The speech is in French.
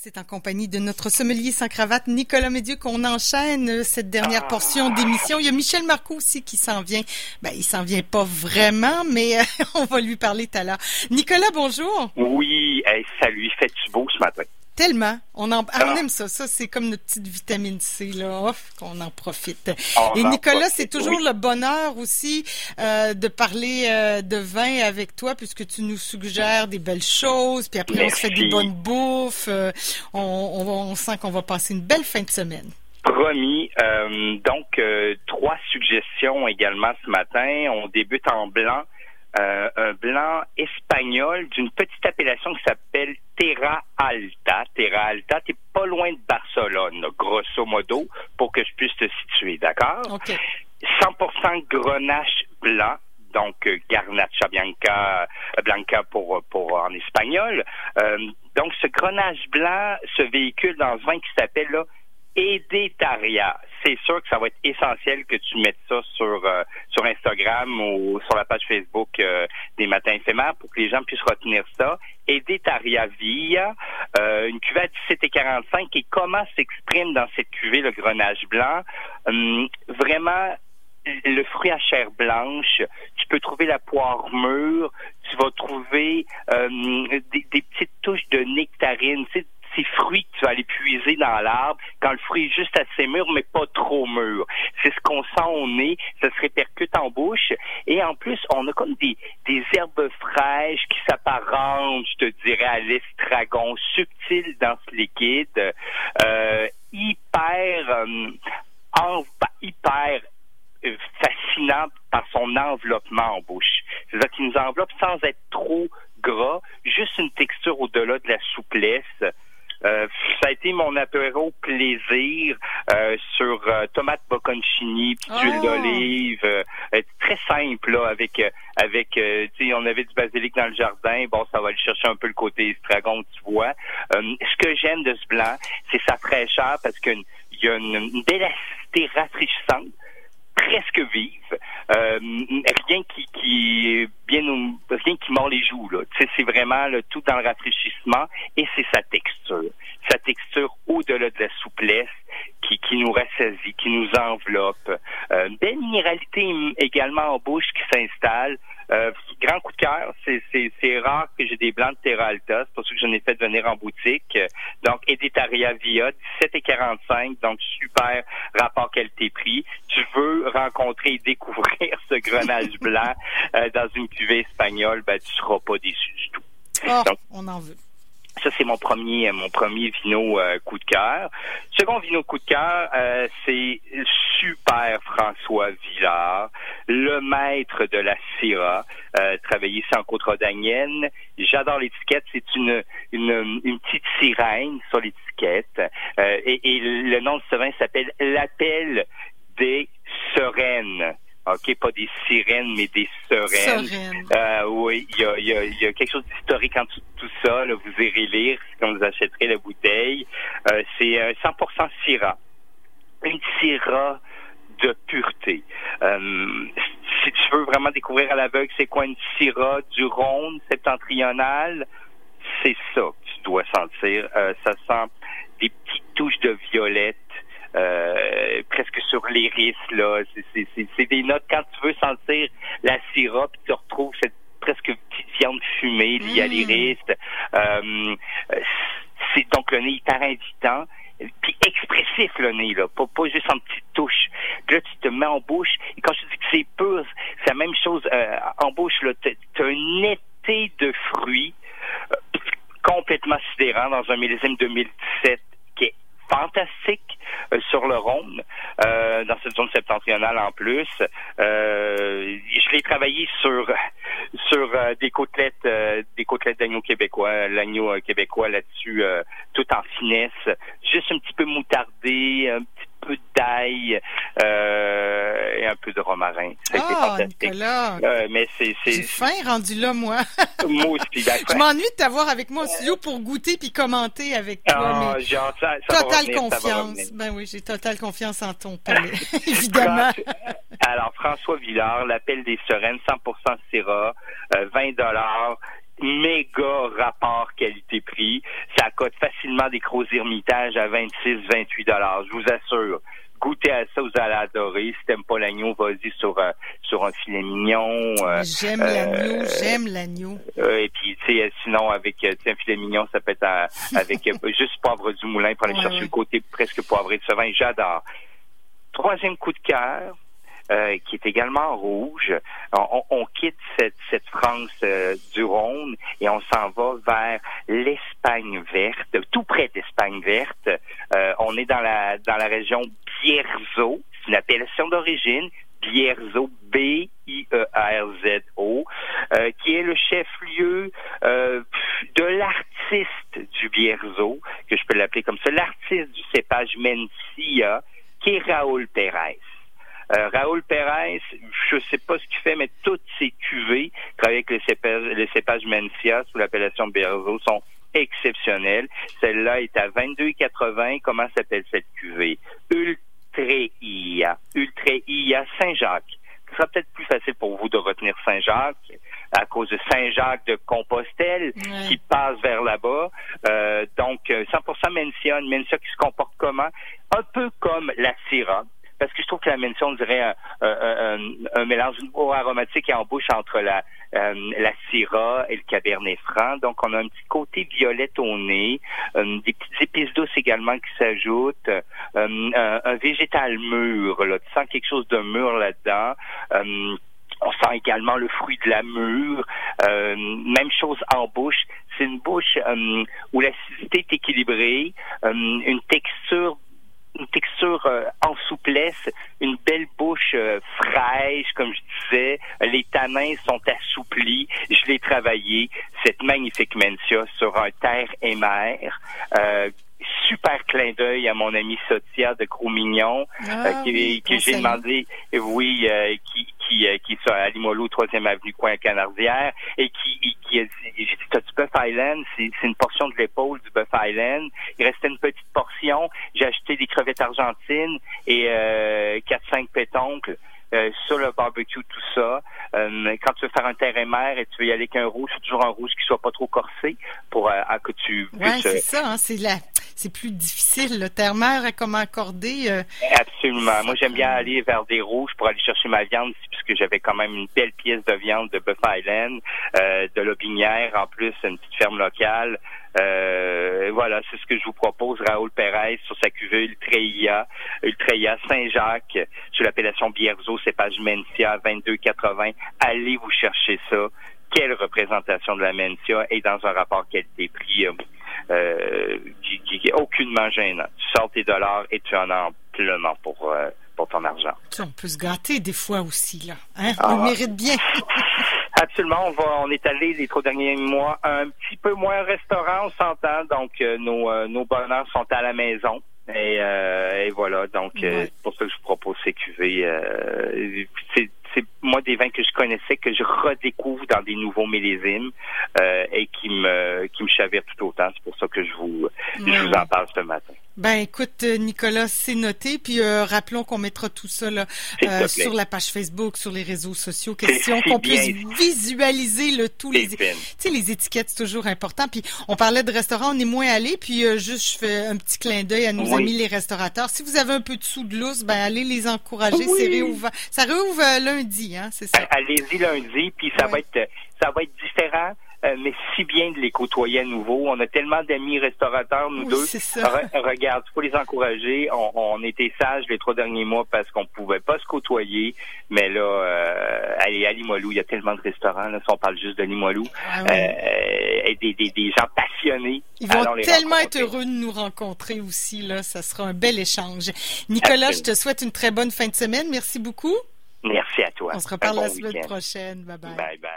C'est en compagnie de notre sommelier sans cravate, Nicolas Médieu, qu'on enchaîne cette dernière portion d'émission. Il y a Michel Marcoux aussi qui s'en vient. Ben, il s'en vient pas vraiment, mais on va lui parler tout à l'heure. Nicolas, bonjour. Oui, salut. Il fait-tu beau ce matin? Tellement. On, en, ah. on aime ça. Ça, c'est comme notre petite vitamine C, là, qu'on en profite. Et Nicolas, c'est toujours le bonheur aussi euh, de parler euh, de vin avec toi, puisque tu nous suggères des belles choses, puis après, on se fait des bonnes bouffes. Euh, on, on, sent qu'on va passer une belle fin de semaine. Promis. donc, trois suggestions également ce matin. On débute en blanc. Euh, un blanc espagnol d'une petite appellation qui s'appelle Terra Alta. Terra Alta, t'es pas loin de Barcelone, grosso modo, pour que je puisse te situer, d'accord? 100% grenache blanc, donc euh, Garnacha Bianca, euh, Blanca pour, pour en espagnol. donc ce grenache blanc se véhicule dans un vin qui s'appelle Edetaria. C'est sûr que ça va être essentiel que tu mettes ça sur euh, sur Instagram ou sur la page Facebook euh, des Matins éphémères pour que les gens puissent retenir ça. Edetaria Villa, euh, une cuvée à 17 et 45 et comment s'exprime dans cette cuvée le grenage blanc? Hum, vraiment le fruit à chair blanche, tu peux trouver la poire mûre, tu vas trouver des, des, petites touches de nectarine, ces fruits que tu vas aller puiser dans l'arbre quand le fruit est juste assez mûr, mais pas trop mûr. C'est ce qu'on sent au nez, ça se répercute en bouche. Et en plus, on a comme des, des herbes fraîches qui s'apparentent, je te dirais, à l'estragon, subtil dans ce liquide, euh, hyper, euh, hyper euh, fascinant par son enveloppement en bouche. C'est-à-dire qu'il nous enveloppe sans être trop gras, juste une texture au-delà de la souplesse. Euh, ça a été mon apéro plaisir euh, sur euh, tomate bocconcini puis d'huile oh. d'olive. très simple là, avec avec tu sais on avait du basilic dans le jardin. Bon, ça va aller chercher un peu le côté estragon, tu vois. ce que j'aime de ce blanc, c'est sa fraîcheur parce qu'il y a une, une belle acidité rafraîchissante presque vive. Euh, rien qui, qui bien rien qui mord les joues là. c'est vraiment le tout dans le rafraîchissement et c'est sa texture, sa texture au-delà de la souplesse qui, qui nous rassasie, qui nous enveloppe. Euh, belle minéralité également en bouche qui s'installe. Euh, grand coup de cœur, c'est rare que j'ai des blancs de Terra Alta, c'est pour ça que j'en ai fait venir en boutique. Donc, Editaria Via, 17,45, donc super rapport qualité-prix. Tu veux rencontrer et découvrir ce grenage blanc euh, dans une cuvée espagnole, ben, tu seras pas déçu du tout. Oh, on en veut. Ça, c'est mon premier, mon premier vino euh, coup de cœur. Second vino coup de cœur, euh, c'est Super François Villard, le maître de la Syrah, euh, travaillé en Côte-Rodanienne. J'adore l'étiquette. C'est une, une, une, petite sirène sur l'étiquette. Euh, et, et, le nom de ce vin s'appelle L'Appel des Sereines. OK, pas des sirènes, mais des sereines. Euh, oui, il y a, y, a, y a, quelque chose d'historique en tout, tout ça. Là, vous irez lire quand vous achèterez la bouteille. Euh, c'est 100% Syrah. Une Syrah de pureté. Euh, si tu veux vraiment découvrir à l'aveugle c'est quoi une Syrah du Rhône septentrional, c'est ça que tu dois sentir. Euh, ça sent des petites touches de violette, euh, presque sur l'iris là. C'est des notes quand tu veux sentir la syrah, puis tu retrouves cette presque petite viande fumée liée à mmh. l'iris. Euh, c'est donc le nez hyper invitant puis expressif le nez là, pas, pas juste en petite touche. Puis là tu te mets en bouche et quand je dis que c'est pur, c'est la même chose euh, en bouche là, t'as un été de fruits euh, complètement sidérant dans un millésime 2017 fantastique euh, sur le Rhône, euh, dans cette zone septentrionale en plus. Euh, je l'ai travaillé sur sur des côtelettes des côtelettes d'agneau québécois, l'agneau québécois là-dessus, tout en finesse, juste un petit peu moutardé, un peu d'ail euh, et un peu de romarin. Ça ah, Nicolas. Euh, mais c'est J'ai faim rendu là, moi. moi aussi, Je m'ennuie de t'avoir avec moi au studio pour goûter puis commenter avec toi. Genre, ça, totale confiance. Ben oui, j'ai totale confiance en ton palais, évidemment. Alors, François Villard, l'appel des sereines, 100% Syrah, 20 euh, dollars méga rapport qualité-prix. Ça coûte facilement des gros ermitages à 26, 28 dollars. Je vous assure. Goûtez à ça, vous allez adorer. Si t'aimes pas l'agneau, vas-y sur euh, sur un filet mignon. Euh, j'aime l'agneau, j'aime l'agneau. et puis, tu sais, sinon avec un filet mignon, ça peut être avec juste poivre du moulin pour aller chercher le côté presque poivré de ce vin. J'adore. Troisième coup de cœur, euh, qui est également rouge. On, quitte cette, France euh, du Rhône et on s'en va vers l'Espagne verte, tout près d'Espagne verte. Euh, on est dans la dans la région Bierzo, c'est une appellation d'origine. Bierzo, B-I-E-R-Z-O, qui est le chef-lieu de l'artiste du Bierzo, que je peux l'appeler comme ça, l'artiste du cépage Mencia, qui est Raoul Pérez. Euh, Raoul Pérez, je ne sais pas ce qu'il fait, mais toutes ses cuvées, travaillent avec les cépages, les cépages Mencia sous l'appellation Berzo, sont exceptionnelles. Celle-là est à 22,80. Comment s'appelle cette cuvée? Ultreia. Ultreia Saint-Jacques. Ce sera peut-être plus facile pour vous de retenir Saint-Jacques à cause de Saint-Jacques de Compostelle qui passe vers là-bas. Euh, donc, 100% Mencia, une Mencia qui se comporte comment? Un peu comme la Syrah parce que je trouve que la mention, on dirait un, un, mélange aromatique et en bouche entre la, euh, la Syrah et le Cabernet Franc. Donc, on a un petit côté violette au nez, euh, des petites épices douces également qui s'ajoutent, euh, un, végétal mûr, là. Tu sens quelque chose de mûr là-dedans. On sent également le fruit de la mûre. même chose en bouche. C'est une bouche où l'acidité est équilibrée, une texture une texture euh, souplesse, une belle bouche euh, fraîche, comme je disais. Les tanins sont assouplis. Je l'ai travaillé, cette magnifique Mencia, sur un terre et mer. Euh, super clin d'œil à mon ami Sotia de Gros-Mignon, ah qui, j'ai demandé, oui, qui, qui, qui est à Limoilou, 3e avenue, coin Canardière, et qui, qui a dit, j'ai dit, t'as du Buff Island? C'est une portion de l'épaule du Buff Island. Il restait une petite portion. J'ai acheté des crevettes argentines et euh, 4-5 pétoncles. Euh, sur le barbecue, tout ça. Euh, quand tu veux faire un terrain mer et tu veux y aller avec un rouge, c'est toujours un rouge qui soit pas trop corsé pour euh, que tu puisses... C'est ça. Hein, c'est la... c'est plus difficile. Le terre-mer, comment accorder? Absolument. Moi, j'aime bien aller vers des rouges pour aller chercher ma viande puisque j'avais quand même une belle pièce de viande de Buff Island, de l'Aubinière en plus, une petite ferme locale. Euh, voilà, c'est ce que je vous propose. Raoul Pérez sur sa cuvée Ultreia, Ultreia Saint-Jacques, sur l'appellation Bierzo, cépage Mencia 2280. Allez vous chercher ça. Quelle représentation de la Mencia et dans un rapport qualité-prix euh, euh, qui, est aucunement gênant. Tu sors tes dollars et tu en as amplement pour, pour ton argent. on peut se gâter des fois aussi, là. Hein? On ah. mérite bien. Absolument, on va, on est allé les trois derniers mois un petit peu moins restaurant, on s'entend, donc euh, nos, euh, nos bonheurs sont à la maison. Et, euh, voilà, donc c'est pour ça que je vous propose ces cuvées. c'est moi des vins que je connaissais que je redécouvre dans des nouveaux millésimes et qui me qui me chavirent tout autant. C'est pour ça que je vous je vous en parle ce matin. Ben écoute, euh, Nicolas, c'est noté. Puis euh, rappelons qu'on mettra tout ça là, euh, sur la page Facebook, sur les réseaux sociaux. Question qu'on puisse visualiser le tout. Les, tu sais, les étiquettes, c'est toujours important. Puis on parlait de restaurants, on est moins allé. Puis juste, je fais un petit clin d'œil à nos amis les restaurateurs. Si vous avez un peu de sous de lousse, ben allez les encourager. C'est réouvert. Ça réouvre lundi, hein, c'est ça. Allez-y lundi, puis ça va être ça va être différent euh, mais si bien de les côtoyer à nouveau. On a tellement d'amis restaurateurs, nous deux. Ça. regarde, il faut les encourager. On, on, était sages les trois derniers mois parce qu'on pouvait pas se côtoyer. Mais là, euh, allez, à Limoilou, il y a tellement de restaurants. Là, si on parle juste de Limoilou, ah euh, et des, des, des, gens passionnés. Ils vont tellement être heureux de nous rencontrer aussi. Là, ça sera un bel échange. Nicolas, je te souhaite une très bonne fin de semaine. Merci beaucoup. Merci à toi. On se reparle la semaine prochaine. Bye bye. Bye bye.